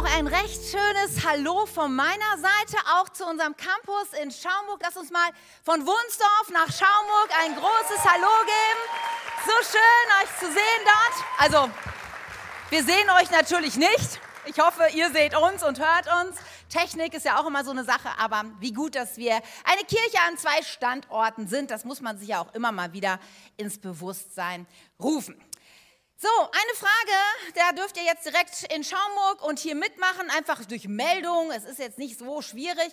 auch ein recht schönes Hallo von meiner Seite, auch zu unserem Campus in Schaumburg. Lass uns mal von Wunsdorf nach Schaumburg ein großes Hallo geben. So schön, euch zu sehen dort. Also, wir sehen euch natürlich nicht. Ich hoffe, ihr seht uns und hört uns. Technik ist ja auch immer so eine Sache, aber wie gut, dass wir eine Kirche an zwei Standorten sind, das muss man sich ja auch immer mal wieder ins Bewusstsein rufen. So, eine Frage, da dürft ihr jetzt direkt in Schaumburg und hier mitmachen, einfach durch Meldung. Es ist jetzt nicht so schwierig.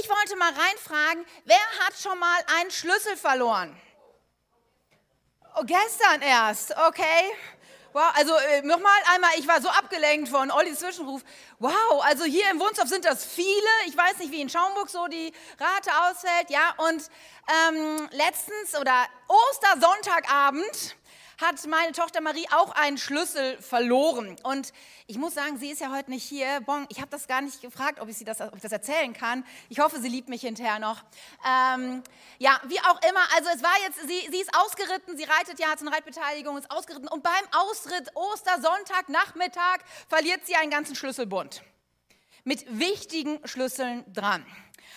Ich wollte mal reinfragen, wer hat schon mal einen Schlüssel verloren? Oh, gestern erst, okay. Wow, also äh, nochmal einmal, ich war so abgelenkt von Ollis Zwischenruf. Wow, also hier im Wunstorf sind das viele. Ich weiß nicht, wie in Schaumburg so die Rate ausfällt. Ja, und ähm, letztens oder Ostersonntagabend hat meine Tochter Marie auch einen Schlüssel verloren. Und ich muss sagen, sie ist ja heute nicht hier. Bon, ich habe das gar nicht gefragt, ob ich, sie das, ob ich das erzählen kann. Ich hoffe, sie liebt mich hinterher noch. Ähm, ja, wie auch immer. Also es war jetzt, sie, sie ist ausgeritten, sie reitet ja, hat eine Reitbeteiligung, ist ausgeritten. Und beim Ausritt Ostersonntag, Nachmittag, verliert sie einen ganzen Schlüsselbund. Mit wichtigen Schlüsseln dran.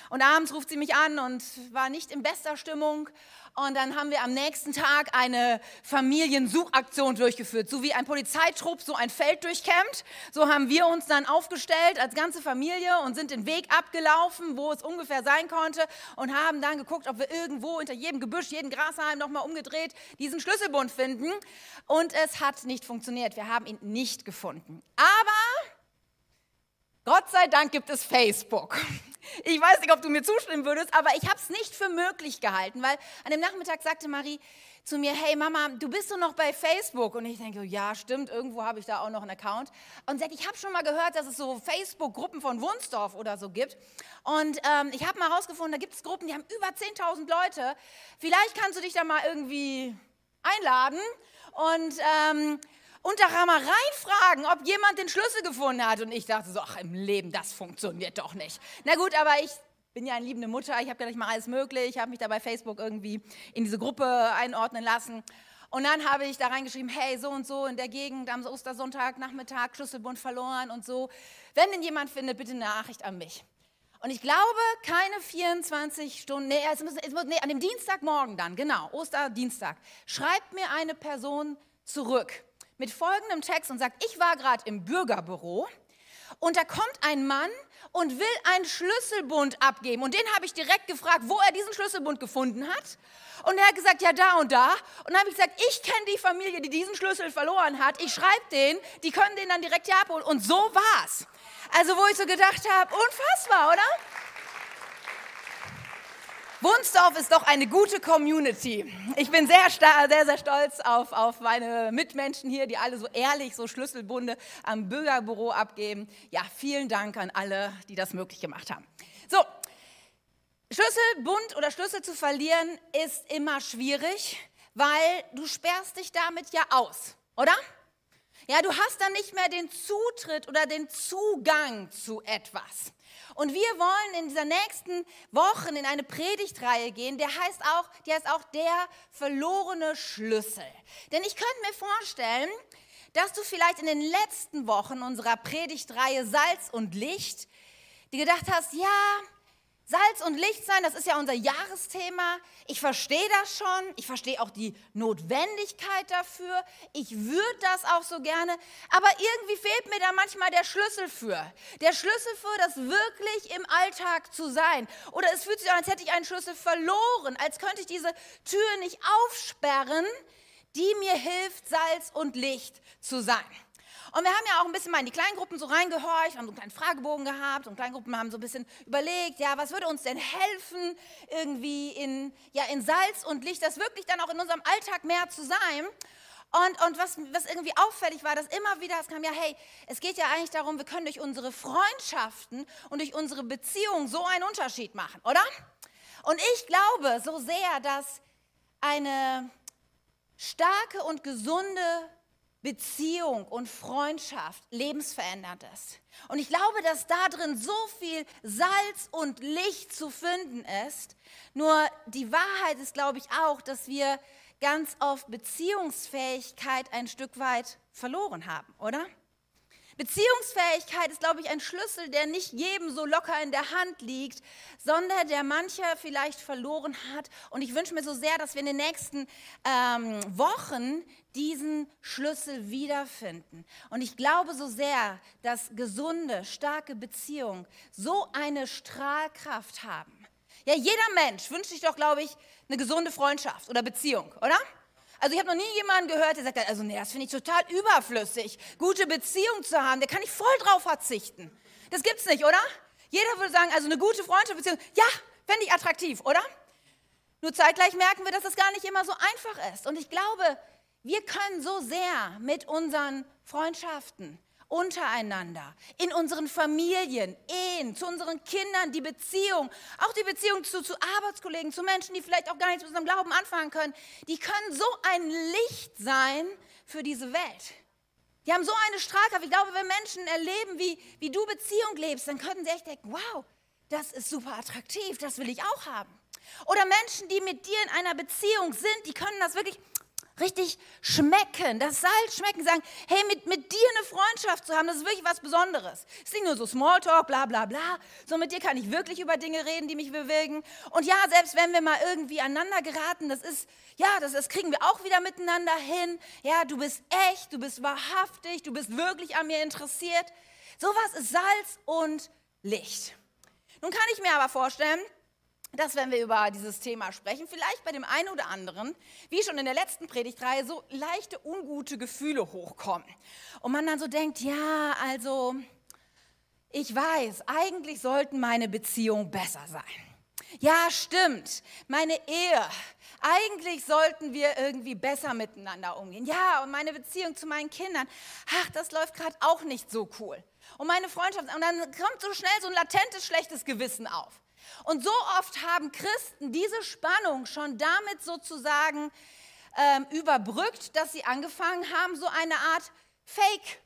Und abends ruft sie mich an und war nicht in bester Stimmung und dann haben wir am nächsten Tag eine Familiensuchaktion durchgeführt. So wie ein Polizeitrupp so ein Feld durchkämmt, so haben wir uns dann aufgestellt als ganze Familie und sind den Weg abgelaufen, wo es ungefähr sein konnte und haben dann geguckt, ob wir irgendwo hinter jedem Gebüsch, jeden Grashalm nochmal umgedreht diesen Schlüsselbund finden. Und es hat nicht funktioniert. Wir haben ihn nicht gefunden. Aber Gott sei Dank gibt es Facebook. Ich weiß nicht, ob du mir zustimmen würdest, aber ich habe es nicht für möglich gehalten, weil an dem Nachmittag sagte Marie zu mir, hey Mama, du bist doch noch bei Facebook. Und ich denke, ja, stimmt, irgendwo habe ich da auch noch einen Account. Und sagt, ich habe schon mal gehört, dass es so Facebook-Gruppen von Wunsdorf oder so gibt. Und ähm, ich habe mal herausgefunden, da gibt es Gruppen, die haben über 10.000 Leute. Vielleicht kannst du dich da mal irgendwie einladen. Und ähm, und da mal reinfragen, ob jemand den Schlüssel gefunden hat. Und ich dachte so, ach im Leben, das funktioniert doch nicht. Na gut, aber ich bin ja eine liebende Mutter, ich habe ja nicht mal alles möglich, ich habe mich da bei Facebook irgendwie in diese Gruppe einordnen lassen. Und dann habe ich da reingeschrieben, hey, so und so in der Gegend am Ostersonntag, Nachmittag, Schlüsselbund verloren und so. Wenn denn jemand findet, bitte eine Nachricht an mich. Und ich glaube, keine 24 Stunden, nee, es muss, es muss, nee, an dem Dienstagmorgen dann, genau, Osterdienstag, schreibt mir eine Person zurück mit folgendem Text und sagt, ich war gerade im Bürgerbüro und da kommt ein Mann und will einen Schlüsselbund abgeben. Und den habe ich direkt gefragt, wo er diesen Schlüsselbund gefunden hat. Und er hat gesagt, ja, da und da. Und dann habe ich gesagt, ich kenne die Familie, die diesen Schlüssel verloren hat. Ich schreibe den, die können den dann direkt hier abholen. Und so war's. Also, wo ich so gedacht habe, unfassbar, oder? Wunsdorf ist doch eine gute Community. Ich bin sehr, sehr, sehr stolz auf, auf meine Mitmenschen hier, die alle so ehrlich so Schlüsselbunde am Bürgerbüro abgeben. Ja, vielen Dank an alle, die das möglich gemacht haben. So, Schlüsselbund oder Schlüssel zu verlieren ist immer schwierig, weil du sperrst dich damit ja aus, oder? Ja, du hast dann nicht mehr den Zutritt oder den Zugang zu etwas. Und wir wollen in dieser nächsten Wochen in eine Predigtreihe gehen, der heißt auch, die heißt auch der verlorene Schlüssel. Denn ich könnte mir vorstellen, dass du vielleicht in den letzten Wochen unserer Predigtreihe Salz und Licht die gedacht hast, ja, Salz und Licht sein, das ist ja unser Jahresthema. Ich verstehe das schon. Ich verstehe auch die Notwendigkeit dafür. Ich würde das auch so gerne. Aber irgendwie fehlt mir da manchmal der Schlüssel für. Der Schlüssel für das wirklich im Alltag zu sein. Oder es fühlt sich an, als hätte ich einen Schlüssel verloren. Als könnte ich diese Tür nicht aufsperren, die mir hilft, Salz und Licht zu sein. Und wir haben ja auch ein bisschen mal in die Kleingruppen so reingehorcht, haben so einen kleinen Fragebogen gehabt und Kleingruppen haben so ein bisschen überlegt, ja, was würde uns denn helfen, irgendwie in, ja, in Salz und Licht, das wirklich dann auch in unserem Alltag mehr zu sein. Und, und was, was irgendwie auffällig war, dass immer wieder es kam, ja, hey, es geht ja eigentlich darum, wir können durch unsere Freundschaften und durch unsere Beziehungen so einen Unterschied machen, oder? Und ich glaube so sehr, dass eine starke und gesunde Beziehung und Freundschaft lebensverändernd ist. Und ich glaube, dass da drin so viel Salz und Licht zu finden ist. Nur die Wahrheit ist, glaube ich, auch, dass wir ganz oft Beziehungsfähigkeit ein Stück weit verloren haben, oder? Beziehungsfähigkeit ist, glaube ich, ein Schlüssel, der nicht jedem so locker in der Hand liegt, sondern der mancher vielleicht verloren hat. Und ich wünsche mir so sehr, dass wir in den nächsten ähm, Wochen diesen Schlüssel wiederfinden. Und ich glaube so sehr, dass gesunde, starke Beziehungen so eine Strahlkraft haben. Ja, jeder Mensch wünscht sich doch, glaube ich, eine gesunde Freundschaft oder Beziehung, oder? Also ich habe noch nie jemanden gehört, der sagt, also nee, das finde ich total überflüssig, gute Beziehung zu haben, der kann ich voll drauf verzichten. Das gibt's nicht, oder? Jeder würde sagen, also eine gute Freundschaft, Beziehung, ja, fände ich attraktiv, oder? Nur zeitgleich merken wir, dass das gar nicht immer so einfach ist. Und ich glaube, wir können so sehr mit unseren Freundschaften, untereinander, in unseren Familien, Ehen, zu unseren Kindern, die Beziehung, auch die Beziehung zu, zu Arbeitskollegen, zu Menschen, die vielleicht auch gar nichts mit unserem Glauben anfangen können, die können so ein Licht sein für diese Welt. Die haben so eine Strahlkraft. Ich glaube, wenn Menschen erleben, wie, wie du Beziehung lebst, dann könnten sie echt denken, wow, das ist super attraktiv, das will ich auch haben. Oder Menschen, die mit dir in einer Beziehung sind, die können das wirklich richtig schmecken, das Salz schmecken, sagen, hey, mit, mit dir eine Freundschaft zu haben, das ist wirklich was Besonderes. Es ist nicht nur so Smalltalk, bla bla bla, so mit dir kann ich wirklich über Dinge reden, die mich bewegen. Und ja, selbst wenn wir mal irgendwie aneinander geraten, das ist, ja, das, das kriegen wir auch wieder miteinander hin. Ja, du bist echt, du bist wahrhaftig, du bist wirklich an mir interessiert. Sowas ist Salz und Licht. Nun kann ich mir aber vorstellen, dass wenn wir über dieses Thema sprechen, vielleicht bei dem einen oder anderen, wie schon in der letzten Predigtreihe, so leichte ungute Gefühle hochkommen. Und man dann so denkt, ja, also ich weiß, eigentlich sollten meine Beziehungen besser sein. Ja, stimmt, meine Ehe. Eigentlich sollten wir irgendwie besser miteinander umgehen. Ja, und meine Beziehung zu meinen Kindern. Ach, das läuft gerade auch nicht so cool. Und meine Freundschaft. Und dann kommt so schnell so ein latentes schlechtes Gewissen auf. Und so oft haben Christen diese Spannung schon damit sozusagen ähm, überbrückt, dass sie angefangen haben, so eine Art Fake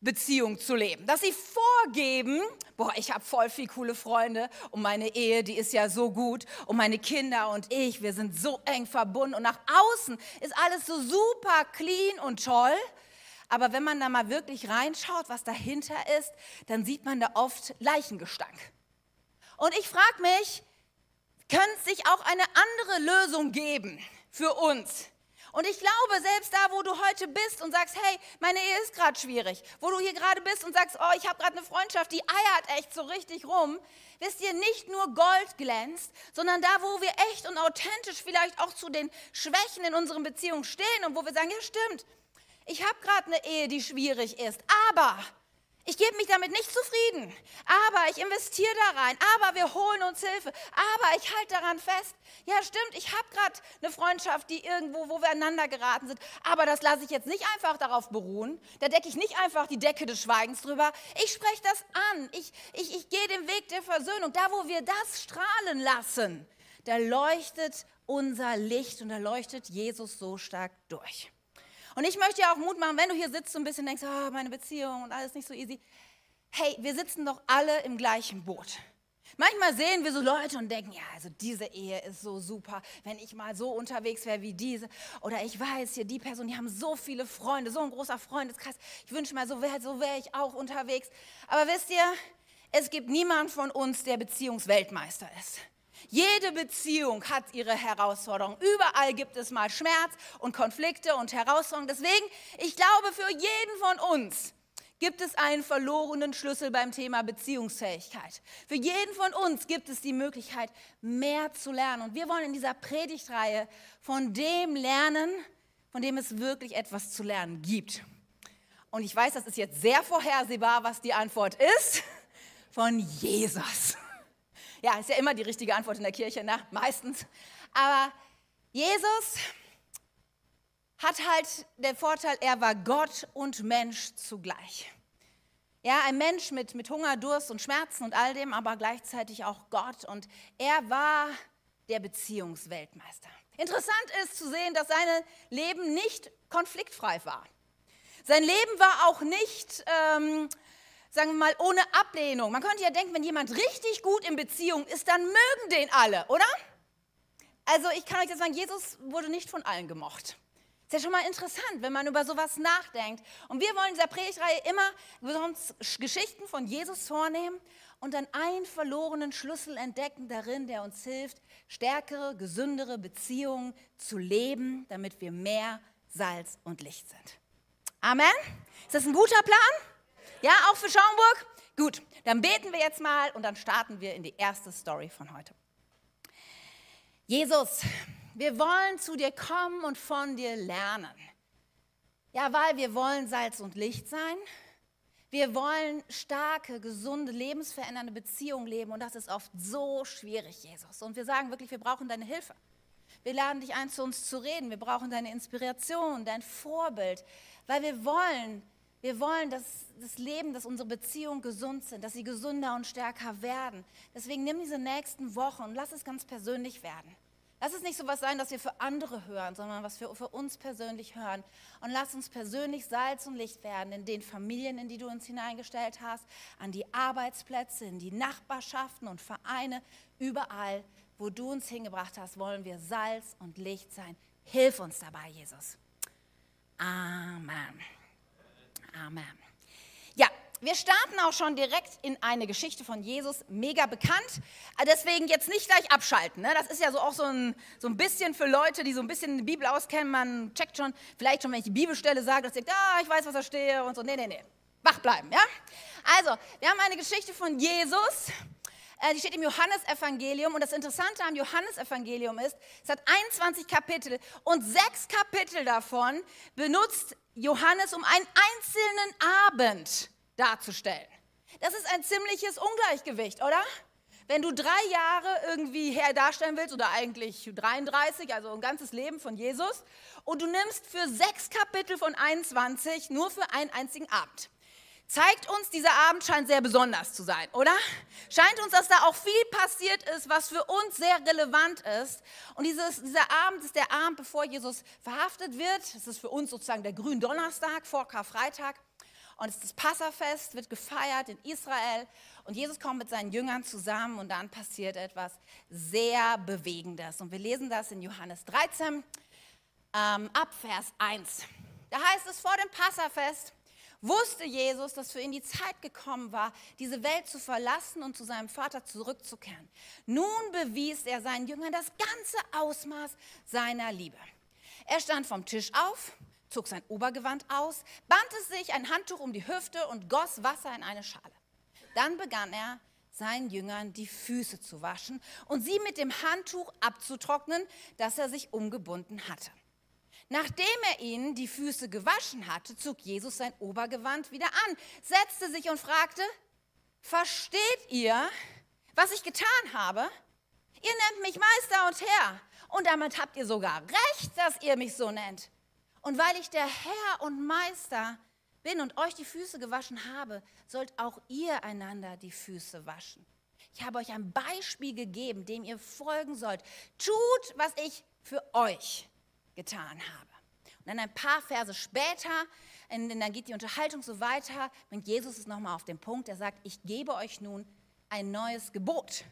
Beziehung zu leben. Dass sie vorgeben, boah, ich habe voll viel coole Freunde und meine Ehe, die ist ja so gut und meine Kinder und ich, wir sind so eng verbunden und nach außen ist alles so super clean und toll. Aber wenn man da mal wirklich reinschaut, was dahinter ist, dann sieht man da oft Leichengestank. Und ich frage mich, könnte es sich auch eine andere Lösung geben für uns? Und ich glaube, selbst da, wo du heute bist und sagst, hey, meine Ehe ist gerade schwierig, wo du hier gerade bist und sagst, oh, ich habe gerade eine Freundschaft, die eiert echt so richtig rum, wisst ihr, nicht nur Gold glänzt, sondern da, wo wir echt und authentisch vielleicht auch zu den Schwächen in unseren Beziehungen stehen und wo wir sagen, ja stimmt, ich habe gerade eine Ehe, die schwierig ist, aber ich gebe mich damit nicht zufrieden, aber ich investiere da rein, aber wir holen uns Hilfe, aber ich halte daran fest. Ja, stimmt, ich habe gerade eine Freundschaft, die irgendwo, wo wir aneinander geraten sind, aber das lasse ich jetzt nicht einfach darauf beruhen. Da decke ich nicht einfach die Decke des Schweigens drüber. Ich spreche das an. Ich, ich, ich gehe den Weg der Versöhnung. Da, wo wir das strahlen lassen, da leuchtet unser Licht und da leuchtet Jesus so stark durch. Und ich möchte dir auch Mut machen, wenn du hier sitzt und ein bisschen denkst, oh, meine Beziehung und alles nicht so easy. Hey, wir sitzen doch alle im gleichen Boot. Manchmal sehen wir so Leute und denken, ja, also diese Ehe ist so super, wenn ich mal so unterwegs wäre wie diese. Oder ich weiß hier, die Person, die haben so viele Freunde, so ein großer Freundeskreis. Ich wünsche mal, so wäre so wär ich auch unterwegs. Aber wisst ihr, es gibt niemand von uns, der Beziehungsweltmeister ist. Jede Beziehung hat ihre Herausforderungen. Überall gibt es mal Schmerz und Konflikte und Herausforderungen. Deswegen, ich glaube, für jeden von uns gibt es einen verlorenen Schlüssel beim Thema Beziehungsfähigkeit. Für jeden von uns gibt es die Möglichkeit, mehr zu lernen. Und wir wollen in dieser Predigtreihe von dem lernen, von dem es wirklich etwas zu lernen gibt. Und ich weiß, das ist jetzt sehr vorhersehbar, was die Antwort ist. Von Jesus. Ja, ist ja immer die richtige Antwort in der Kirche, ne? meistens. Aber Jesus hat halt den Vorteil, er war Gott und Mensch zugleich. Ja, ein Mensch mit, mit Hunger, Durst und Schmerzen und all dem, aber gleichzeitig auch Gott. Und er war der Beziehungsweltmeister. Interessant ist zu sehen, dass sein Leben nicht konfliktfrei war. Sein Leben war auch nicht ähm, sagen wir mal, ohne Ablehnung. Man könnte ja denken, wenn jemand richtig gut in Beziehung ist, dann mögen den alle, oder? Also ich kann euch das sagen, Jesus wurde nicht von allen gemocht. Ist ja schon mal interessant, wenn man über sowas nachdenkt. Und wir wollen in dieser Predigtreihe immer uns Geschichten von Jesus vornehmen und dann einen verlorenen Schlüssel entdecken darin, der uns hilft, stärkere, gesündere Beziehungen zu leben, damit wir mehr Salz und Licht sind. Amen. Ist das ein guter Plan? Ja, auch für Schaumburg? Gut, dann beten wir jetzt mal und dann starten wir in die erste Story von heute. Jesus, wir wollen zu dir kommen und von dir lernen. Ja, weil wir wollen Salz und Licht sein. Wir wollen starke, gesunde, lebensverändernde Beziehungen leben und das ist oft so schwierig, Jesus. Und wir sagen wirklich, wir brauchen deine Hilfe. Wir laden dich ein, zu uns zu reden. Wir brauchen deine Inspiration, dein Vorbild, weil wir wollen, wir wollen, dass das Leben, dass unsere Beziehungen gesund sind, dass sie gesünder und stärker werden. Deswegen nimm diese nächsten Wochen und lass es ganz persönlich werden. Lass es nicht so was sein, dass wir für andere hören, sondern was wir für uns persönlich hören. Und lass uns persönlich Salz und Licht werden in den Familien, in die du uns hineingestellt hast, an die Arbeitsplätze, in die Nachbarschaften und Vereine, überall, wo du uns hingebracht hast, wollen wir Salz und Licht sein. Hilf uns dabei, Jesus. Amen. Amen. Ja, wir starten auch schon direkt in eine Geschichte von Jesus, mega bekannt. Ah, deswegen jetzt nicht gleich abschalten. Ne? Das ist ja so auch so ein, so ein bisschen für Leute, die so ein bisschen die Bibel auskennen. Man checkt schon, vielleicht schon, wenn ich die Bibelstelle sage, dass ihr denkt, ah, ich weiß, was da stehe und so. Nee, nee, nee. Wach bleiben, ja? Also, wir haben eine Geschichte von Jesus. Äh, die steht im Johannesevangelium. Und das Interessante am Johannesevangelium ist, es hat 21 Kapitel und sechs Kapitel davon benutzt Johannes um einen einzelnen Abend darzustellen. Das ist ein ziemliches Ungleichgewicht, oder? Wenn du drei Jahre irgendwie her darstellen willst, oder eigentlich 33, also ein ganzes Leben von Jesus, und du nimmst für sechs Kapitel von 21 nur für einen einzigen Abend. Zeigt uns, dieser Abend scheint sehr besonders zu sein, oder? Scheint uns, dass da auch viel passiert ist, was für uns sehr relevant ist. Und dieses, dieser Abend ist der Abend, bevor Jesus verhaftet wird. Es ist für uns sozusagen der Gründonnerstag vor Karfreitag. Und es ist das Passafest, wird gefeiert in Israel. Und Jesus kommt mit seinen Jüngern zusammen und dann passiert etwas sehr Bewegendes. Und wir lesen das in Johannes 13 ähm, ab Vers 1. Da heißt es vor dem Passafest, wusste Jesus, dass für ihn die Zeit gekommen war, diese Welt zu verlassen und zu seinem Vater zurückzukehren. Nun bewies er seinen Jüngern das ganze Ausmaß seiner Liebe. Er stand vom Tisch auf, zog sein Obergewand aus, band sich ein Handtuch um die Hüfte und goss Wasser in eine Schale. Dann begann er, seinen Jüngern die Füße zu waschen und sie mit dem Handtuch abzutrocknen, das er sich umgebunden hatte. Nachdem er ihnen die Füße gewaschen hatte, zog Jesus sein Obergewand wieder an, setzte sich und fragte, versteht ihr, was ich getan habe? Ihr nennt mich Meister und Herr und damit habt ihr sogar recht, dass ihr mich so nennt. Und weil ich der Herr und Meister bin und euch die Füße gewaschen habe, sollt auch ihr einander die Füße waschen. Ich habe euch ein Beispiel gegeben, dem ihr folgen sollt. Tut, was ich für euch getan habe. Und dann ein paar Verse später, dann geht die Unterhaltung so weiter, bringt Jesus es nochmal auf den Punkt. Er sagt, ich gebe euch nun ein neues Gebot.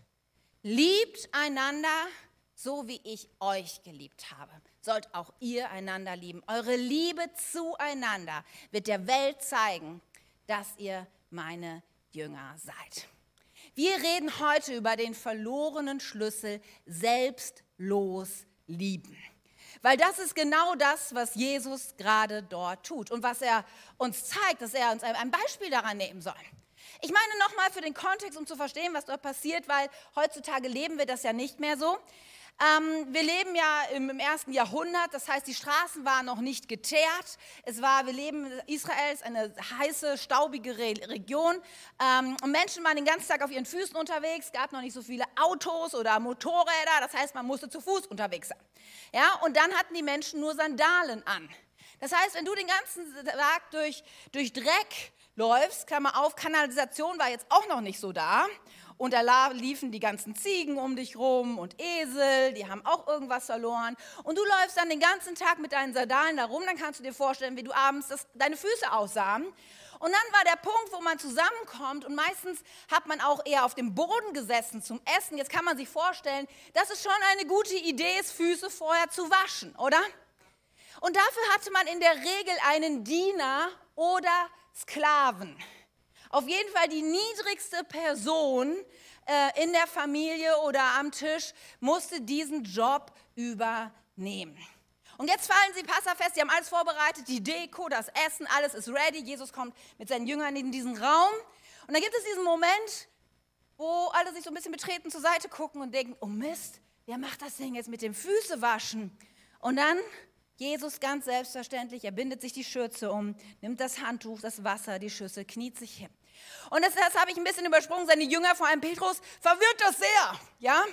Liebt einander, so wie ich euch geliebt habe sollt auch ihr einander lieben. Eure Liebe zueinander wird der Welt zeigen, dass ihr meine Jünger seid. Wir reden heute über den verlorenen Schlüssel selbstlos lieben. Weil das ist genau das, was Jesus gerade dort tut und was er uns zeigt, dass er uns ein Beispiel daran nehmen soll. Ich meine nochmal für den Kontext, um zu verstehen, was dort passiert, weil heutzutage leben wir das ja nicht mehr so. Ähm, wir leben ja im, im, ersten Jahrhundert, das heißt, die Straßen waren noch nicht geteert. Es war, wir leben, Israel ist eine heiße, staubige Re Region. Ähm, und Menschen waren den ganzen Tag auf ihren Füßen unterwegs. Es gab noch nicht so viele Autos oder Motorräder, das heißt, man musste zu Fuß unterwegs sein. Ja, und dann hatten die Menschen nur Sandalen an. Das heißt, wenn du den ganzen Tag durch, durch Dreck läufst, Klammer auf, Kanalisation war jetzt auch noch nicht so da und da liefen die ganzen Ziegen um dich rum und Esel, die haben auch irgendwas verloren. Und du läufst dann den ganzen Tag mit deinen Sandalen da rum, dann kannst du dir vorstellen, wie du abends das, deine Füße aussahen. Und dann war der Punkt, wo man zusammenkommt und meistens hat man auch eher auf dem Boden gesessen zum Essen. Jetzt kann man sich vorstellen, dass es schon eine gute Idee ist, Füße vorher zu waschen, oder? Und dafür hatte man in der Regel einen Diener oder Sklaven. Auf jeden Fall die niedrigste Person äh, in der Familie oder am Tisch musste diesen Job übernehmen. Und jetzt fallen sie Passafest, sie haben alles vorbereitet, die Deko, das Essen, alles ist ready. Jesus kommt mit seinen Jüngern in diesen Raum. Und dann gibt es diesen Moment, wo alle sich so ein bisschen betreten zur Seite gucken und denken, oh Mist, wer macht das denn jetzt mit dem Füßewaschen? Und dann Jesus ganz selbstverständlich, er bindet sich die Schürze um, nimmt das Handtuch, das Wasser, die Schüssel, kniet sich hin. Und das, das habe ich ein bisschen übersprungen. Seine Jünger, vor allem Petrus, verwirrt das sehr. Ja?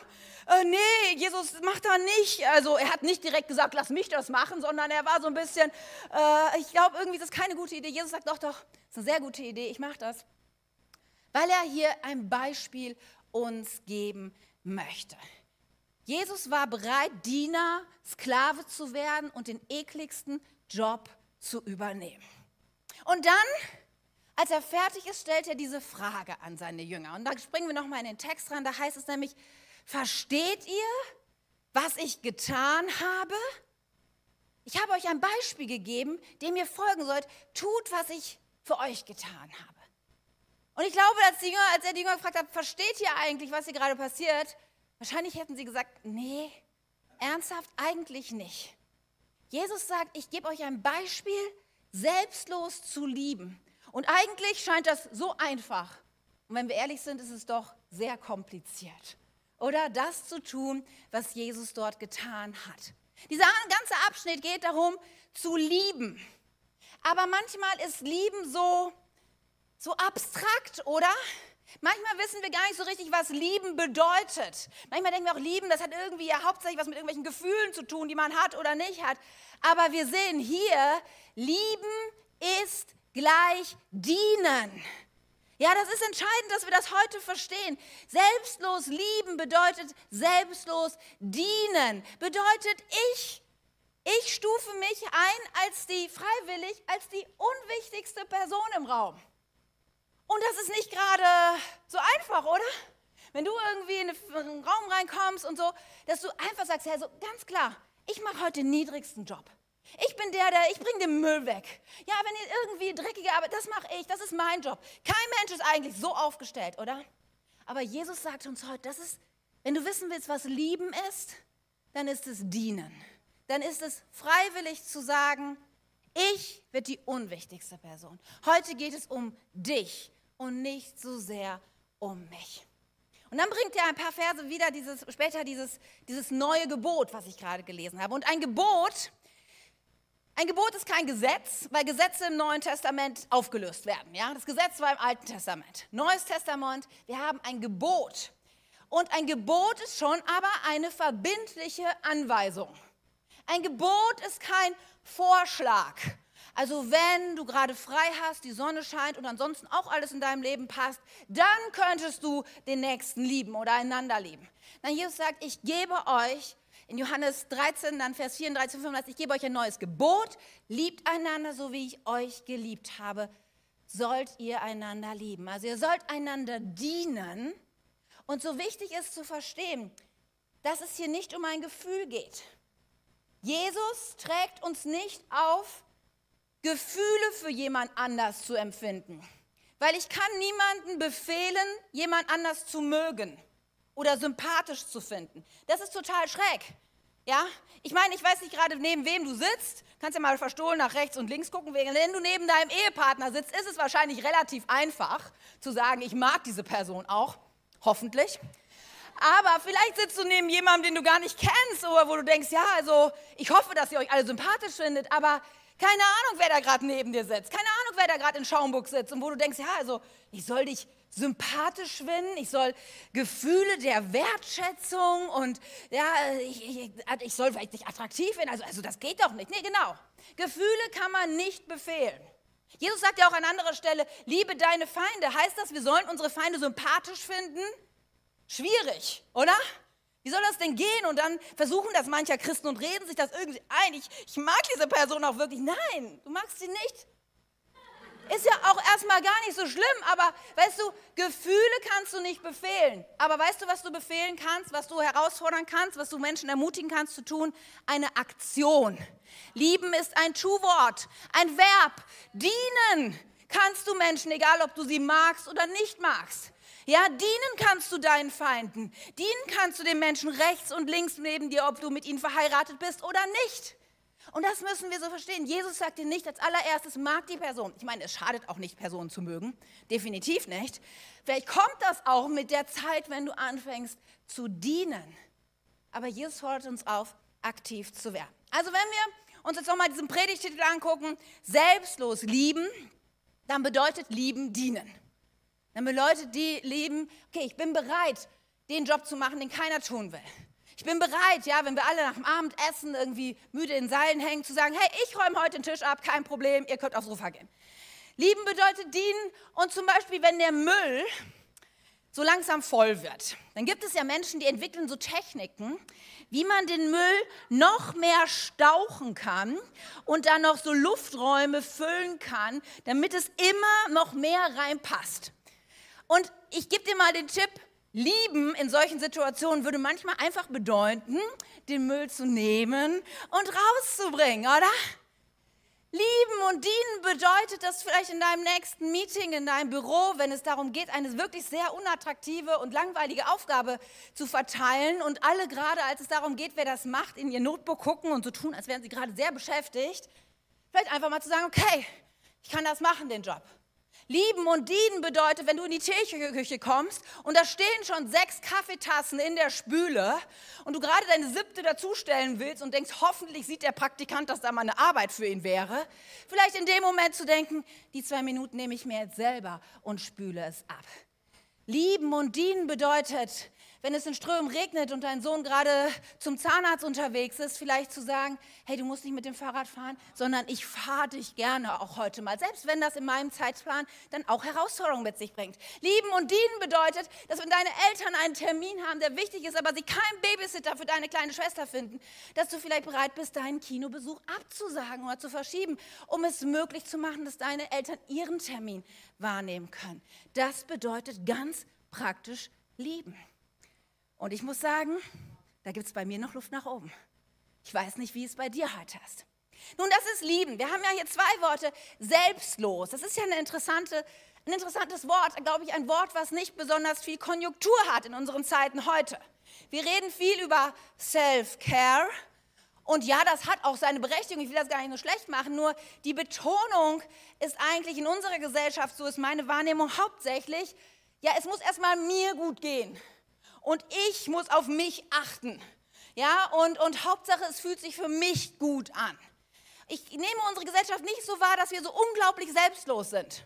Äh, nee, Jesus macht da nicht. Also er hat nicht direkt gesagt, lass mich das machen, sondern er war so ein bisschen, äh, ich glaube irgendwie, das ist keine gute Idee. Jesus sagt, doch, doch, das ist eine sehr gute Idee, ich mache das. Weil er hier ein Beispiel uns geben möchte. Jesus war bereit, Diener, Sklave zu werden und den ekligsten Job zu übernehmen. Und dann als er fertig ist, stellt er diese Frage an seine Jünger. Und da springen wir nochmal in den Text rein. Da heißt es nämlich, versteht ihr, was ich getan habe? Ich habe euch ein Beispiel gegeben, dem ihr folgen sollt. Tut, was ich für euch getan habe. Und ich glaube, als, Jünger, als er die Jünger gefragt hat, versteht ihr eigentlich, was hier gerade passiert? Wahrscheinlich hätten sie gesagt, nee, ernsthaft eigentlich nicht. Jesus sagt, ich gebe euch ein Beispiel, selbstlos zu lieben. Und eigentlich scheint das so einfach. Und wenn wir ehrlich sind, ist es doch sehr kompliziert. Oder das zu tun, was Jesus dort getan hat. Dieser ganze Abschnitt geht darum, zu lieben. Aber manchmal ist Lieben so, so abstrakt, oder? Manchmal wissen wir gar nicht so richtig, was Lieben bedeutet. Manchmal denken wir auch, Lieben, das hat irgendwie ja hauptsächlich was mit irgendwelchen Gefühlen zu tun, die man hat oder nicht hat. Aber wir sehen hier, Lieben ist gleich dienen. Ja, das ist entscheidend, dass wir das heute verstehen. Selbstlos lieben bedeutet selbstlos dienen. Bedeutet ich, ich stufe mich ein als die freiwillig, als die unwichtigste Person im Raum. Und das ist nicht gerade so einfach, oder? Wenn du irgendwie in einen Raum reinkommst und so, dass du einfach sagst, ja, so ganz klar, ich mache heute den niedrigsten Job. Ich bin der, der, ich bringe den Müll weg. Ja, wenn ihr irgendwie dreckige Arbeit, das mache ich, das ist mein Job. Kein Mensch ist eigentlich so aufgestellt, oder? Aber Jesus sagt uns heute, das ist, wenn du wissen willst, was Lieben ist, dann ist es Dienen. Dann ist es freiwillig zu sagen, ich werde die unwichtigste Person. Heute geht es um dich und nicht so sehr um mich. Und dann bringt er ein paar Verse wieder, dieses, später dieses, dieses neue Gebot, was ich gerade gelesen habe. Und ein Gebot ein Gebot ist kein Gesetz, weil Gesetze im Neuen Testament aufgelöst werden. Ja? Das Gesetz war im Alten Testament. Neues Testament, wir haben ein Gebot. Und ein Gebot ist schon aber eine verbindliche Anweisung. Ein Gebot ist kein Vorschlag. Also wenn du gerade frei hast, die Sonne scheint und ansonsten auch alles in deinem Leben passt, dann könntest du den Nächsten lieben oder einander lieben. Dann Jesus sagt, ich gebe euch in Johannes 13, dann Vers 34, 35, ich gebe euch ein neues Gebot, liebt einander, so wie ich euch geliebt habe, sollt ihr einander lieben. Also ihr sollt einander dienen. Und so wichtig ist zu verstehen, dass es hier nicht um ein Gefühl geht. Jesus trägt uns nicht auf, Gefühle für jemand anders zu empfinden. Weil ich kann niemanden befehlen, jemand anders zu mögen oder sympathisch zu finden. Das ist total schräg. Ja, ich meine, ich weiß nicht gerade neben wem du sitzt. Kannst ja mal verstohlen nach rechts und links gucken. Wenn du neben deinem Ehepartner sitzt, ist es wahrscheinlich relativ einfach zu sagen, ich mag diese Person auch. Hoffentlich. Aber vielleicht sitzt du neben jemandem, den du gar nicht kennst oder wo du denkst, ja, also ich hoffe, dass ihr euch alle sympathisch findet, aber keine Ahnung, wer da gerade neben dir sitzt. Keine Ahnung, wer da gerade in Schaumburg sitzt und wo du denkst, ja, also ich soll dich sympathisch finden, ich soll Gefühle der Wertschätzung und ja, ich, ich, ich soll vielleicht nicht attraktiv werden. Also, also das geht doch nicht. Nee, genau. Gefühle kann man nicht befehlen. Jesus sagt ja auch an anderer Stelle, liebe deine Feinde. Heißt das, wir sollen unsere Feinde sympathisch finden? Schwierig, oder? Wie soll das denn gehen? Und dann versuchen das mancher Christen und reden sich das irgendwie ein. Ich, ich mag diese Person auch wirklich. Nein, du magst sie nicht. Ist ja auch erstmal gar nicht so schlimm, aber weißt du, Gefühle kannst du nicht befehlen. Aber weißt du, was du befehlen kannst, was du herausfordern kannst, was du Menschen ermutigen kannst zu tun? Eine Aktion. Lieben ist ein Tu-Wort, ein Verb. Dienen kannst du Menschen, egal ob du sie magst oder nicht magst. Ja, dienen kannst du deinen Feinden. Dienen kannst du den Menschen rechts und links neben dir, ob du mit ihnen verheiratet bist oder nicht. Und das müssen wir so verstehen. Jesus sagt dir nicht als allererstes, mag die Person. Ich meine, es schadet auch nicht, Personen zu mögen. Definitiv nicht. Vielleicht kommt das auch mit der Zeit, wenn du anfängst zu dienen. Aber Jesus fordert uns auf, aktiv zu werden. Also wenn wir uns jetzt nochmal diesen Predigtitel angucken, selbstlos lieben, dann bedeutet lieben dienen. Dann bedeutet die lieben, okay, ich bin bereit, den Job zu machen, den keiner tun will. Ich bin bereit, ja, wenn wir alle nach dem Abendessen irgendwie müde in Seilen hängen, zu sagen, hey, ich räume heute den Tisch ab, kein Problem, ihr könnt aufs Sofa gehen. Lieben bedeutet dienen und zum Beispiel, wenn der Müll so langsam voll wird, dann gibt es ja Menschen, die entwickeln so Techniken, wie man den Müll noch mehr stauchen kann und dann noch so Lufträume füllen kann, damit es immer noch mehr reinpasst. Und ich gebe dir mal den Tipp, Lieben in solchen Situationen würde manchmal einfach bedeuten, den Müll zu nehmen und rauszubringen, oder? Lieben und dienen bedeutet das vielleicht in deinem nächsten Meeting, in deinem Büro, wenn es darum geht, eine wirklich sehr unattraktive und langweilige Aufgabe zu verteilen und alle gerade, als es darum geht, wer das macht, in ihr Notebook gucken und so tun, als wären sie gerade sehr beschäftigt, vielleicht einfach mal zu sagen, okay, ich kann das machen, den Job. Lieben und dienen bedeutet, wenn du in die Teeküche kommst und da stehen schon sechs Kaffeetassen in der Spüle und du gerade deine siebte dazustellen willst und denkst, hoffentlich sieht der Praktikant, dass da mal eine Arbeit für ihn wäre. Vielleicht in dem Moment zu denken, die zwei Minuten nehme ich mir jetzt selber und spüle es ab. Lieben und dienen bedeutet, wenn es in Strömen regnet und dein Sohn gerade zum Zahnarzt unterwegs ist, vielleicht zu sagen, hey, du musst nicht mit dem Fahrrad fahren, sondern ich fahre dich gerne auch heute mal, selbst wenn das in meinem Zeitplan dann auch Herausforderungen mit sich bringt. Lieben und dienen bedeutet, dass wenn deine Eltern einen Termin haben, der wichtig ist, aber sie keinen Babysitter für deine kleine Schwester finden, dass du vielleicht bereit bist, deinen Kinobesuch abzusagen oder zu verschieben, um es möglich zu machen, dass deine Eltern ihren Termin wahrnehmen können. Das bedeutet ganz praktisch lieben. Und ich muss sagen, da gibt es bei mir noch Luft nach oben. Ich weiß nicht, wie es bei dir heute ist. Nun, das ist lieben. Wir haben ja hier zwei Worte. Selbstlos. Das ist ja eine interessante, ein interessantes Wort, glaube ich, ein Wort, was nicht besonders viel Konjunktur hat in unseren Zeiten heute. Wir reden viel über Self-Care. Und ja, das hat auch seine Berechtigung. Ich will das gar nicht nur schlecht machen. Nur die Betonung ist eigentlich in unserer Gesellschaft, so ist meine Wahrnehmung hauptsächlich, ja, es muss erstmal mir gut gehen und ich muss auf mich achten. Ja, und, und Hauptsache, es fühlt sich für mich gut an. Ich nehme unsere Gesellschaft nicht so wahr, dass wir so unglaublich selbstlos sind.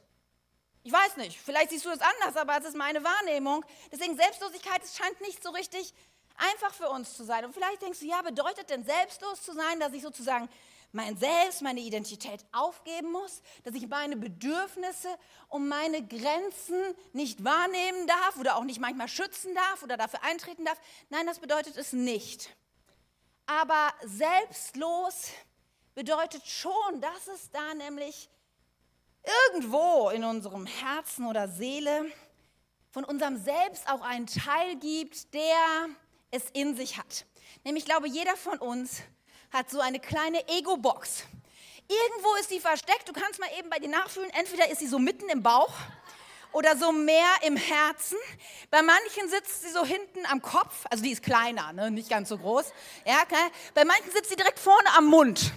Ich weiß nicht, vielleicht siehst du es anders, aber es ist meine Wahrnehmung. Deswegen Selbstlosigkeit, es scheint nicht so richtig einfach für uns zu sein. Und vielleicht denkst du, ja, bedeutet denn selbstlos zu sein, dass ich sozusagen mein Selbst, meine Identität aufgeben muss, dass ich meine Bedürfnisse und meine Grenzen nicht wahrnehmen darf oder auch nicht manchmal schützen darf oder dafür eintreten darf. Nein, das bedeutet es nicht. Aber selbstlos bedeutet schon, dass es da nämlich irgendwo in unserem Herzen oder Seele von unserem Selbst auch einen Teil gibt, der es in sich hat. Nämlich, ich glaube, jeder von uns hat so eine kleine Ego-Box. Irgendwo ist sie versteckt. Du kannst mal eben bei dir nachfühlen. Entweder ist sie so mitten im Bauch oder so mehr im Herzen. Bei manchen sitzt sie so hinten am Kopf. Also die ist kleiner, ne? nicht ganz so groß. Ja, okay? Bei manchen sitzt sie direkt vorne am Mund.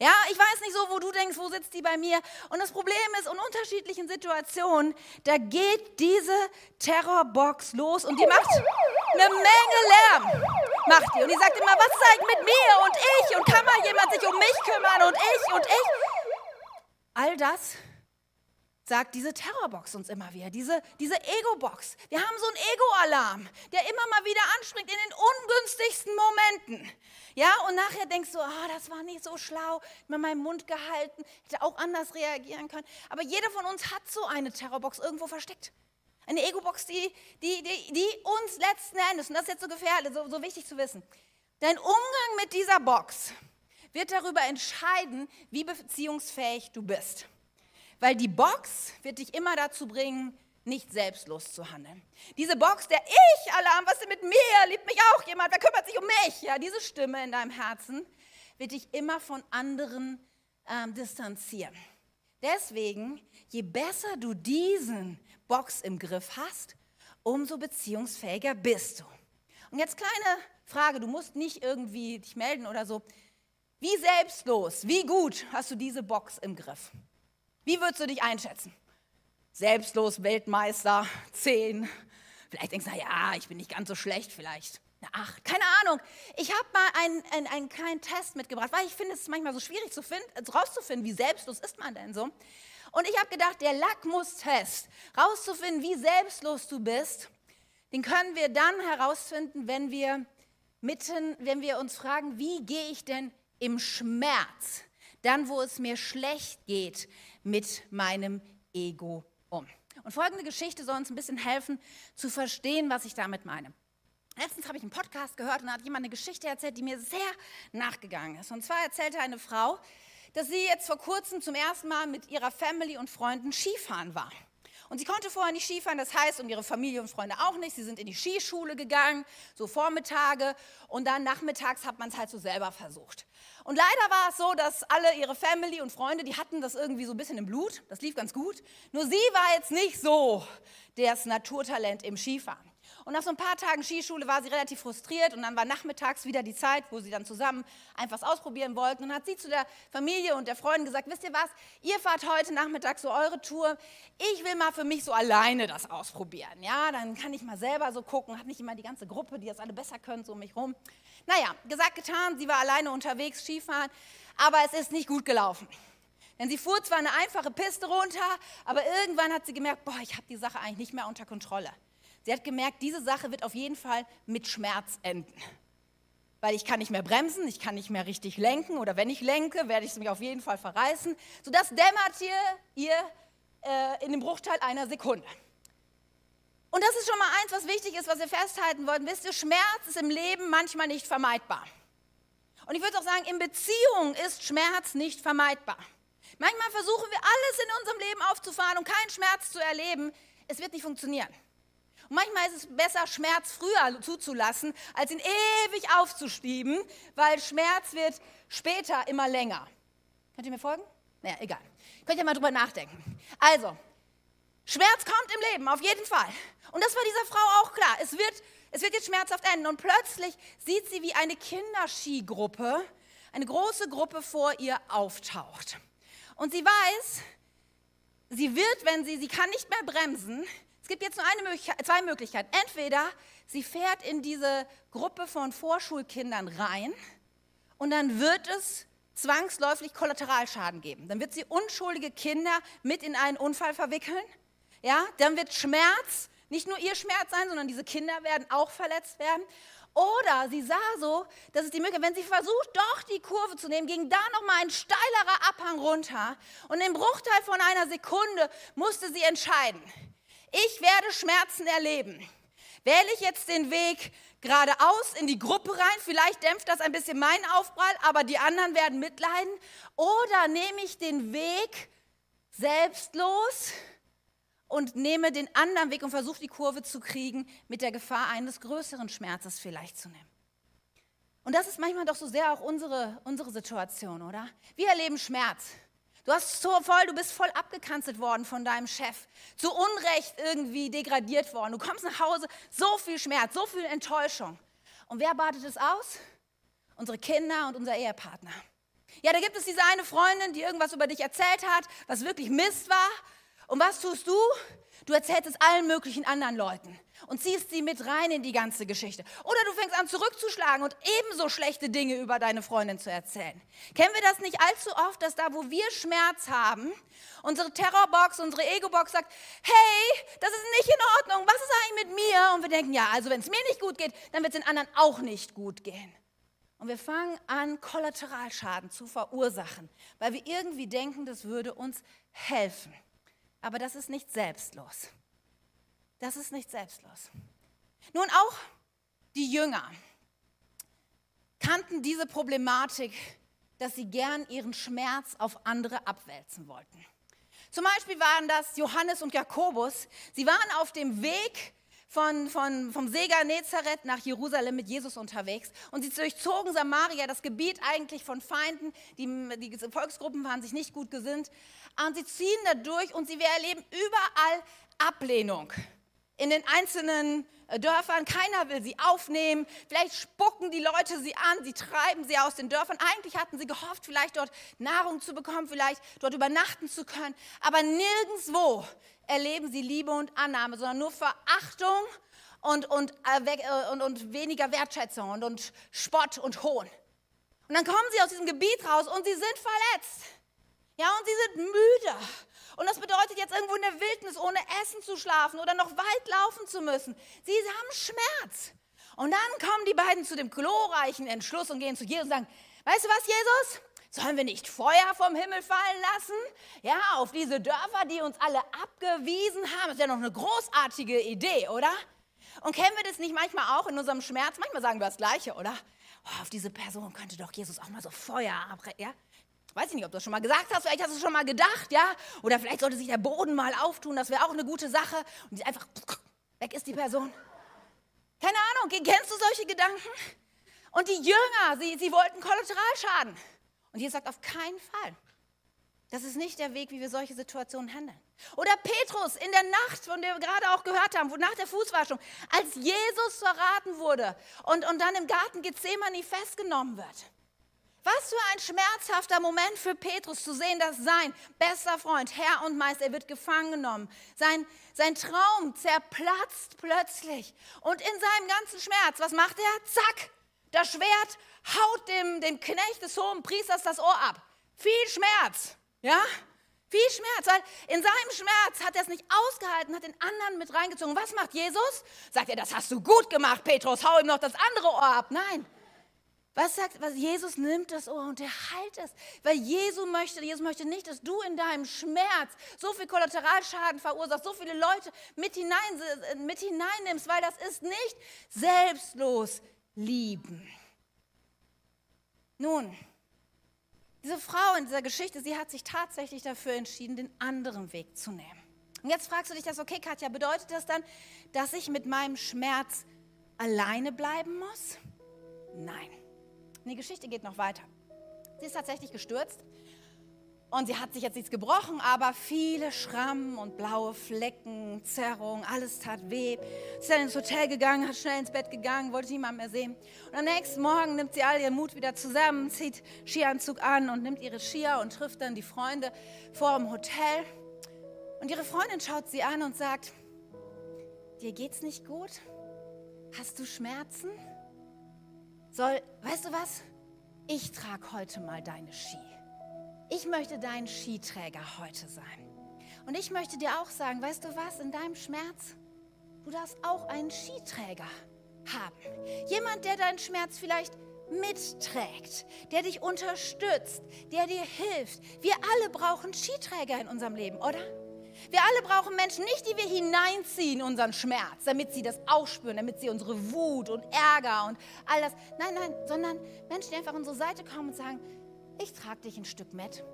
Ja, ich weiß nicht so, wo du denkst, wo sitzt die bei mir. Und das Problem ist, in unterschiedlichen Situationen, da geht diese Terrorbox los und die macht eine Menge Lärm. Macht die. Und die sagt immer, was ist eigentlich mit mir und ich? Und kann mal jemand sich um mich kümmern und ich und ich? All das sagt diese Terrorbox uns immer wieder, diese, diese Ego-Box. Wir haben so einen Ego-Alarm, der immer mal wieder anspringt in den ungünstigsten Momenten. Ja, und nachher denkst du, ah, das war nicht so schlau, mir meinen Mund gehalten, hätte auch anders reagieren können. Aber jeder von uns hat so eine Terrorbox irgendwo versteckt. Eine Ego-Box, die, die, die, die uns letzten Endes, und das ist jetzt so gefährlich, so, so wichtig zu wissen, dein Umgang mit dieser Box wird darüber entscheiden, wie beziehungsfähig du bist. weil die Box wird dich immer dazu bringen, nicht selbstlos zu handeln. Diese Box, der Ich-Alarm, was ist mit mir? Liebt mich auch jemand? Wer kümmert sich um mich? Ja, diese Stimme in deinem Herzen wird dich immer von anderen ähm, distanzieren. Deswegen, je besser du diesen Box im Griff hast, umso beziehungsfähiger bist du. Und jetzt kleine Frage, du musst nicht irgendwie dich melden oder so. Wie selbstlos, wie gut hast du diese Box im Griff? Wie würdest du dich einschätzen? Selbstlos, Weltmeister, 10. Vielleicht denkst du, ja, ich bin nicht ganz so schlecht, vielleicht eine 8. Keine Ahnung. Ich habe mal einen, einen, einen, kleinen Test mitgebracht, weil ich finde es manchmal so schwierig zu finden, rauszufinden, wie selbstlos ist man denn so. Und ich habe gedacht, der Lackmustest, rauszufinden, wie selbstlos du bist, den können wir dann herausfinden, wenn wir mitten, wenn wir uns fragen, wie gehe ich denn im Schmerz, dann wo es mir schlecht geht, mit meinem Ego um. Und folgende Geschichte soll uns ein bisschen helfen zu verstehen, was ich damit meine. Letztens habe ich einen Podcast gehört und da hat jemand eine Geschichte erzählt, die mir sehr nachgegangen ist. Und zwar erzählte eine Frau, dass sie jetzt vor kurzem zum ersten Mal mit ihrer Family und Freunden Skifahren war. Und sie konnte vorher nicht Skifahren, das heißt, und ihre Familie und Freunde auch nicht. Sie sind in die Skischule gegangen, so Vormittage, und dann nachmittags hat man es halt so selber versucht. Und leider war es so, dass alle ihre Family und Freunde, die hatten das irgendwie so ein bisschen im Blut, das lief ganz gut. Nur sie war jetzt nicht so das Naturtalent im Skifahren. Und nach so ein paar Tagen Skischule war sie relativ frustriert und dann war nachmittags wieder die Zeit, wo sie dann zusammen einfach ausprobieren wollten. Und hat sie zu der Familie und der Freundin gesagt, wisst ihr was, ihr fahrt heute Nachmittag so eure Tour. Ich will mal für mich so alleine das ausprobieren. Ja, dann kann ich mal selber so gucken, habe nicht immer die ganze Gruppe, die das alle besser können, so um mich rum. Naja, gesagt, getan, sie war alleine unterwegs, Skifahren, aber es ist nicht gut gelaufen. Denn sie fuhr zwar eine einfache Piste runter, aber irgendwann hat sie gemerkt, boah, ich habe die Sache eigentlich nicht mehr unter Kontrolle. Sie hat gemerkt, diese Sache wird auf jeden Fall mit Schmerz enden. Weil ich kann nicht mehr bremsen, ich kann nicht mehr richtig lenken oder wenn ich lenke, werde ich es mich auf jeden Fall verreißen. So das dämmert hier ihr äh, in dem Bruchteil einer Sekunde. Und das ist schon mal eins, was wichtig ist, was wir festhalten wollten. Wisst ihr, Schmerz ist im Leben manchmal nicht vermeidbar. Und ich würde auch sagen, in Beziehungen ist Schmerz nicht vermeidbar. Manchmal versuchen wir alles in unserem Leben aufzufahren, um keinen Schmerz zu erleben. Es wird nicht funktionieren. Und manchmal ist es besser, Schmerz früher zuzulassen, als ihn ewig aufzuschieben, weil Schmerz wird später immer länger. Könnt ihr mir folgen? Naja, egal. Könnt ihr mal drüber nachdenken. Also, Schmerz kommt im Leben, auf jeden Fall. Und das war dieser Frau auch klar. Es wird, es wird jetzt schmerzhaft enden. Und plötzlich sieht sie, wie eine Kinderskigruppe, eine große Gruppe vor ihr auftaucht. Und sie weiß, sie wird, wenn sie, sie kann nicht mehr bremsen, es gibt jetzt nur eine Möglichkeit, zwei Möglichkeiten. Entweder sie fährt in diese Gruppe von Vorschulkindern rein und dann wird es zwangsläufig Kollateralschaden geben. Dann wird sie unschuldige Kinder mit in einen Unfall verwickeln. Ja, dann wird Schmerz nicht nur ihr Schmerz sein, sondern diese Kinder werden auch verletzt werden. Oder sie sah so, dass es die Möglichkeit, wenn sie versucht, doch die Kurve zu nehmen, ging da nochmal ein steilerer Abhang runter. Und im Bruchteil von einer Sekunde musste sie entscheiden ich werde Schmerzen erleben. Wähle ich jetzt den Weg geradeaus in die Gruppe rein, vielleicht dämpft das ein bisschen meinen Aufprall, aber die anderen werden mitleiden. Oder nehme ich den Weg selbstlos und nehme den anderen Weg und versuche die Kurve zu kriegen, mit der Gefahr eines größeren Schmerzes vielleicht zu nehmen. Und das ist manchmal doch so sehr auch unsere, unsere Situation, oder? Wir erleben Schmerz. Du hast so voll, du bist voll abgekanzelt worden von deinem Chef, zu Unrecht irgendwie degradiert worden. Du kommst nach Hause, so viel Schmerz, so viel Enttäuschung. Und wer badet es aus? Unsere Kinder und unser Ehepartner. Ja, da gibt es diese eine Freundin, die irgendwas über dich erzählt hat, was wirklich Mist war. Und was tust du? Du erzählst es allen möglichen anderen Leuten und ziehst sie mit rein in die ganze Geschichte. Oder du fängst an zurückzuschlagen und ebenso schlechte Dinge über deine Freundin zu erzählen. Kennen wir das nicht allzu oft, dass da, wo wir Schmerz haben, unsere Terrorbox, unsere Ego-Box sagt, hey, das ist nicht in Ordnung, was ist eigentlich mit mir? Und wir denken, ja, also wenn es mir nicht gut geht, dann wird es den anderen auch nicht gut gehen. Und wir fangen an, Kollateralschaden zu verursachen, weil wir irgendwie denken, das würde uns helfen. Aber das ist nicht selbstlos. Das ist nicht selbstlos. Nun auch die Jünger kannten diese Problematik, dass sie gern ihren Schmerz auf andere abwälzen wollten. Zum Beispiel waren das Johannes und Jakobus. Sie waren auf dem Weg von, von, vom See Genezareth nach Jerusalem mit Jesus unterwegs und sie durchzogen Samaria, das Gebiet eigentlich von Feinden. Die, die Volksgruppen waren sich nicht gut gesinnt. Und sie ziehen da durch und sie erleben überall Ablehnung in den einzelnen äh, Dörfern. Keiner will sie aufnehmen. Vielleicht spucken die Leute sie an, sie treiben sie aus den Dörfern. Eigentlich hatten sie gehofft, vielleicht dort Nahrung zu bekommen, vielleicht dort übernachten zu können. Aber nirgendwo erleben sie Liebe und Annahme, sondern nur Verachtung und, und, äh, äh, und, und weniger Wertschätzung und, und Spott und Hohn. Und dann kommen sie aus diesem Gebiet raus und sie sind verletzt. Ja, und sie sind müde. Und das bedeutet jetzt irgendwo in der Wildnis ohne Essen zu schlafen oder noch weit laufen zu müssen. Sie haben Schmerz. Und dann kommen die beiden zu dem glorreichen Entschluss und gehen zu Jesus und sagen, weißt du was, Jesus? Sollen wir nicht Feuer vom Himmel fallen lassen? Ja, auf diese Dörfer, die uns alle abgewiesen haben. Das ist ja noch eine großartige Idee, oder? Und kennen wir das nicht manchmal auch in unserem Schmerz? Manchmal sagen wir das Gleiche, oder? Oh, auf diese Person könnte doch Jesus auch mal so Feuer abbrechen, ja? Weiß ich nicht, ob du das schon mal gesagt hast, vielleicht hast du es schon mal gedacht, ja? Oder vielleicht sollte sich der Boden mal auftun, das wäre auch eine gute Sache. Und einfach weg ist die Person. Keine Ahnung, kennst du solche Gedanken? Und die Jünger, sie, sie wollten Kollateralschaden. Und Jesus sagt, auf keinen Fall. Das ist nicht der Weg, wie wir solche Situationen handeln. Oder Petrus in der Nacht, von der wir gerade auch gehört haben, nach der Fußwaschung, als Jesus verraten wurde und, und dann im Garten Gethsemane festgenommen wird. Was für ein schmerzhafter Moment für Petrus zu sehen, dass sein bester Freund, Herr und Meister, er wird gefangen genommen. Sein, sein Traum zerplatzt plötzlich. Und in seinem ganzen Schmerz, was macht er? Zack, das Schwert haut dem, dem Knecht des hohen Priesters das Ohr ab. Viel Schmerz, ja? Viel Schmerz, weil in seinem Schmerz hat er es nicht ausgehalten, hat den anderen mit reingezogen. Was macht Jesus? Sagt er, das hast du gut gemacht, Petrus, hau ihm noch das andere Ohr ab. Nein. Was sagt, was Jesus nimmt das Ohr und er heilt es, weil Jesus möchte, Jesus möchte nicht, dass du in deinem Schmerz so viel Kollateralschaden verursachst, so viele Leute mit, hinein, mit hineinnimmst, weil das ist nicht selbstlos lieben. Nun, diese Frau in dieser Geschichte, sie hat sich tatsächlich dafür entschieden, den anderen Weg zu nehmen. Und jetzt fragst du dich das, okay, Katja, bedeutet das dann, dass ich mit meinem Schmerz alleine bleiben muss? Nein. Die Geschichte geht noch weiter. Sie ist tatsächlich gestürzt und sie hat sich jetzt nichts gebrochen, aber viele Schrammen und blaue Flecken, Zerrungen, alles tat weh. Sie ist dann ins Hotel gegangen, hat schnell ins Bett gegangen, wollte niemand mehr sehen. Und am nächsten Morgen nimmt sie all ihren Mut wieder zusammen, zieht Skianzug an und nimmt ihre Skier und trifft dann die Freunde vor dem Hotel. Und ihre Freundin schaut sie an und sagt, dir geht's nicht gut? Hast du Schmerzen? Soll, weißt du was? Ich trage heute mal deine Ski ich möchte dein Skiträger heute sein. Und ich möchte dir auch sagen, weißt du was, in deinem Schmerz, du darfst auch einen Skiträger haben. Jemand, der deinen Schmerz vielleicht mitträgt, der dich unterstützt, der dir hilft. Wir alle brauchen Skiträger in unserem Leben, oder? Wir alle brauchen Menschen, nicht die wir hineinziehen, unseren Schmerz, damit sie das auch spüren, damit sie unsere Wut und Ärger und all das. Nein, nein, sondern Menschen, die einfach an unsere Seite kommen und sagen, ich trage dich ein Stück mit.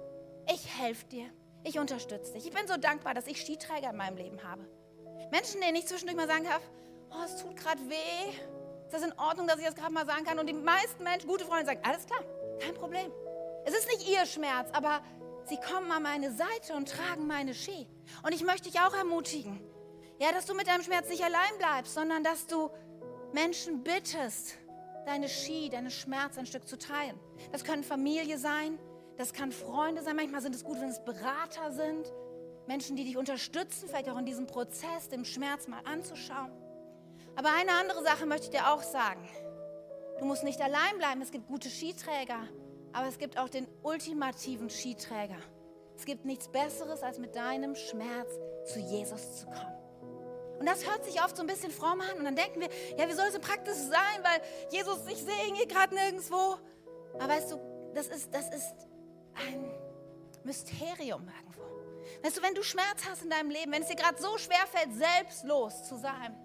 Ich helfe dir. Ich unterstütze dich. Ich bin so dankbar, dass ich Skiträger in meinem Leben habe. Menschen, denen ich zwischendurch mal sagen darf, oh, es tut gerade weh. Ist das in Ordnung, dass ich das gerade mal sagen kann? Und die meisten Menschen, gute Freunde, sagen, alles klar, kein Problem. Es ist nicht ihr Schmerz, aber sie kommen an meine Seite und tragen meine Ski. Und ich möchte dich auch ermutigen, ja, dass du mit deinem Schmerz nicht allein bleibst, sondern dass du Menschen bittest, deine Ski, deine Schmerz ein Stück zu teilen. Das können Familie sein, das kann Freunde sein. Manchmal sind es gut, wenn es Berater sind, Menschen, die dich unterstützen, vielleicht auch in diesem Prozess, dem Schmerz mal anzuschauen. Aber eine andere Sache möchte ich dir auch sagen. Du musst nicht allein bleiben. Es gibt gute Skiträger, aber es gibt auch den ultimativen Skiträger. Es gibt nichts Besseres, als mit deinem Schmerz zu Jesus zu kommen. Und das hört sich oft so ein bisschen fromm an. Und dann denken wir, ja, wie soll es so praktisch sein, weil Jesus, ich sehe ihn hier gerade nirgendwo. Aber weißt du, das ist, das ist ein Mysterium irgendwo. Weißt du, wenn du Schmerz hast in deinem Leben, wenn es dir gerade so schwer fällt, selbstlos zu sein,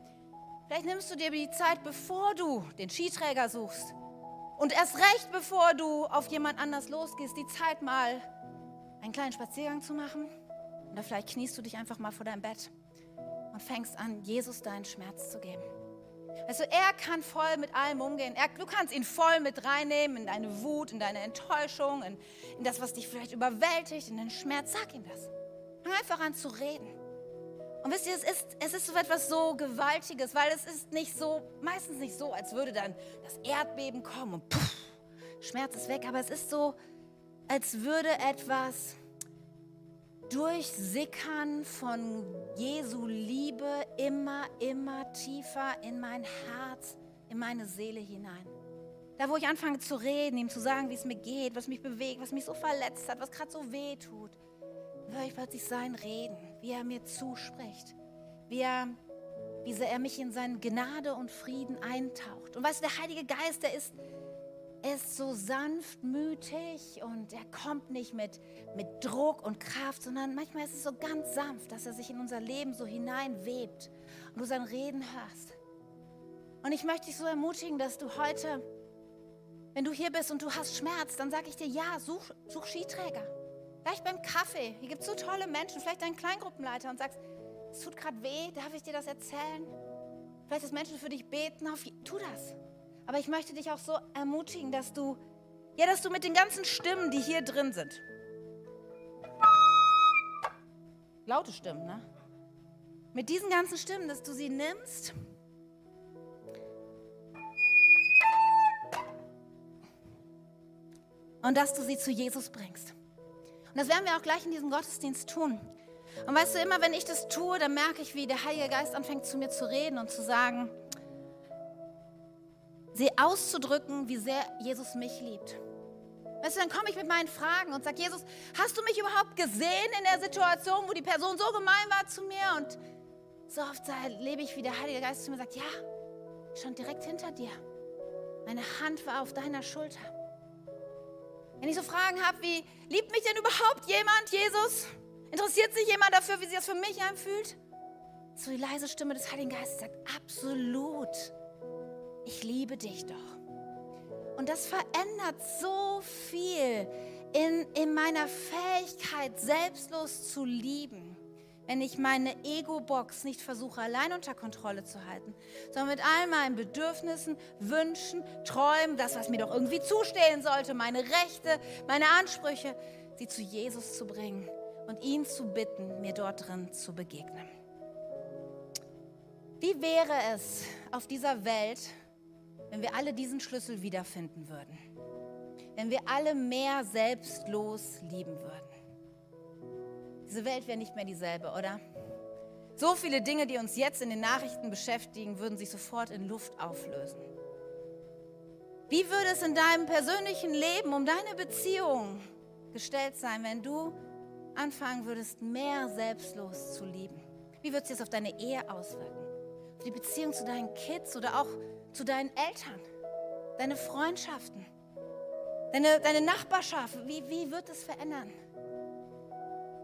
vielleicht nimmst du dir die Zeit, bevor du den Skiträger suchst und erst recht, bevor du auf jemand anders losgehst, die Zeit mal einen kleinen Spaziergang zu machen, Oder vielleicht kniest du dich einfach mal vor deinem Bett und fängst an, Jesus deinen Schmerz zu geben. Also er kann voll mit allem umgehen. Er, du kannst ihn voll mit reinnehmen in deine Wut, in deine Enttäuschung, in, in das, was dich vielleicht überwältigt, in den Schmerz. Sag ihm das. Fang einfach an zu reden. Und wisst ihr, es ist, es ist so etwas so Gewaltiges, weil es ist nicht so, meistens nicht so, als würde dann das Erdbeben kommen und puff, Schmerz ist weg, aber es ist so, als würde etwas durchsickern von Jesu Liebe immer, immer tiefer in mein Herz, in meine Seele hinein. Da, wo ich anfange zu reden, ihm zu sagen, wie es mir geht, was mich bewegt, was mich so verletzt hat, was gerade so weh tut, höre ich plötzlich sein Reden, wie er mir zuspricht, wie er, wie er mich in seine Gnade und Frieden eintaucht. Und weißt du, der Heilige Geist, der ist, er ist so sanftmütig und er kommt nicht mit, mit Druck und Kraft, sondern manchmal ist es so ganz sanft, dass er sich in unser Leben so hineinwebt und du sein Reden hörst. Und ich möchte dich so ermutigen, dass du heute, wenn du hier bist und du hast Schmerz, dann sage ich dir, ja, such, such Skiträger. Vielleicht beim Kaffee. Hier gibt es so tolle Menschen, vielleicht deinen Kleingruppenleiter und sagst, es tut gerade weh, darf ich dir das erzählen? Vielleicht, dass Menschen für dich beten, auf, tu das. Aber ich möchte dich auch so ermutigen, dass du, ja, dass du mit den ganzen Stimmen, die hier drin sind, laute Stimmen, ne? Mit diesen ganzen Stimmen, dass du sie nimmst und dass du sie zu Jesus bringst. Das werden wir auch gleich in diesem Gottesdienst tun. Und weißt du, immer wenn ich das tue, dann merke ich, wie der Heilige Geist anfängt zu mir zu reden und zu sagen, sie auszudrücken, wie sehr Jesus mich liebt. Weißt du, dann komme ich mit meinen Fragen und sage, Jesus, hast du mich überhaupt gesehen in der Situation, wo die Person so gemein war zu mir? Und so oft lebe ich, wie der Heilige Geist zu mir sagt, ja, stand direkt hinter dir. Meine Hand war auf deiner Schulter. Wenn ich so Fragen habe wie, liebt mich denn überhaupt jemand, Jesus? Interessiert sich jemand dafür, wie sich das für mich anfühlt? So die leise Stimme des Heiligen Geistes sagt, absolut ich liebe dich doch. Und das verändert so viel in, in meiner Fähigkeit, selbstlos zu lieben, wenn ich meine Ego-Box nicht versuche, allein unter Kontrolle zu halten, sondern mit all meinen Bedürfnissen, Wünschen, Träumen, das, was mir doch irgendwie zustehen sollte, meine Rechte, meine Ansprüche, sie zu Jesus zu bringen und ihn zu bitten, mir dort drin zu begegnen. Wie wäre es auf dieser Welt, wenn wir alle diesen Schlüssel wiederfinden würden. Wenn wir alle mehr selbstlos lieben würden. Diese Welt wäre nicht mehr dieselbe, oder? So viele Dinge, die uns jetzt in den Nachrichten beschäftigen, würden sich sofort in Luft auflösen. Wie würde es in deinem persönlichen Leben um deine Beziehung gestellt sein, wenn du anfangen würdest, mehr selbstlos zu lieben? Wie würde es sich auf deine Ehe auswirken? Auf die Beziehung zu deinen Kids oder auch zu deinen Eltern, deine Freundschaften, deine, deine Nachbarschaft. Wie, wie wird es verändern?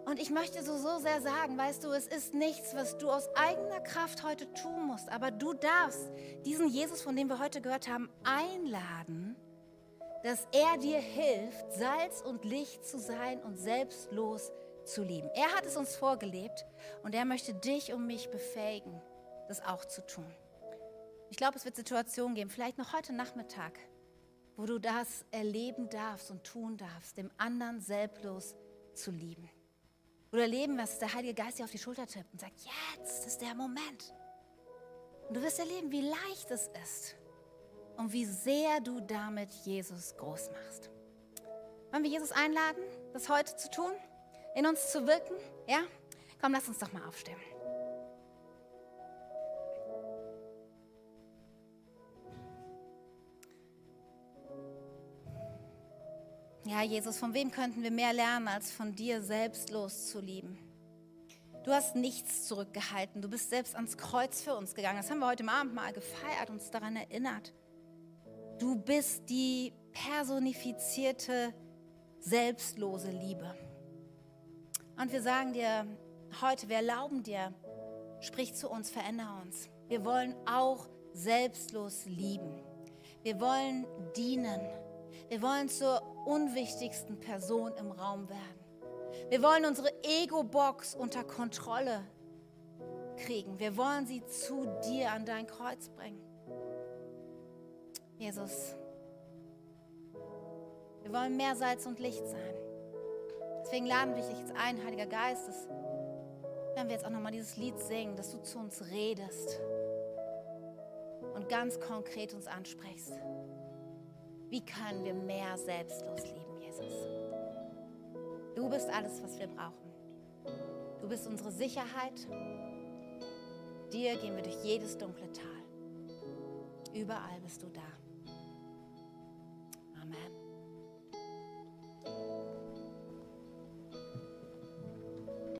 Und ich möchte so, so sehr sagen, weißt du, es ist nichts, was du aus eigener Kraft heute tun musst, aber du darfst diesen Jesus, von dem wir heute gehört haben, einladen, dass er dir hilft, Salz und Licht zu sein und selbstlos zu lieben. Er hat es uns vorgelebt und er möchte dich und mich befähigen, das auch zu tun. Ich glaube, es wird Situationen geben, vielleicht noch heute Nachmittag, wo du das erleben darfst und tun darfst, dem anderen selbstlos zu lieben. Oder erleben, was der Heilige Geist dir auf die Schulter tippt und sagt, jetzt ist der Moment. Und du wirst erleben, wie leicht es ist und wie sehr du damit Jesus groß machst. Wollen wir Jesus einladen, das heute zu tun, in uns zu wirken? Ja? Komm, lass uns doch mal aufstehen. Ja, Jesus, von wem könnten wir mehr lernen, als von dir selbstlos zu lieben? Du hast nichts zurückgehalten. Du bist selbst ans Kreuz für uns gegangen. Das haben wir heute Abend mal gefeiert, uns daran erinnert. Du bist die personifizierte, selbstlose Liebe. Und wir sagen dir heute, wir erlauben dir, sprich zu uns, verändere uns. Wir wollen auch selbstlos lieben. Wir wollen dienen. Wir wollen zur unwichtigsten Person im Raum werden. Wir wollen unsere Ego-Box unter Kontrolle kriegen. Wir wollen sie zu dir an dein Kreuz bringen. Jesus, wir wollen mehr Salz und Licht sein. Deswegen laden wir dich jetzt ein, Heiliger Geist, dass, wenn wir jetzt auch nochmal dieses Lied singen, dass du zu uns redest und ganz konkret uns ansprichst. Wie können wir mehr selbstlos lieben, Jesus? Du bist alles, was wir brauchen. Du bist unsere Sicherheit. Dir gehen wir durch jedes dunkle Tal. Überall bist du da. Amen.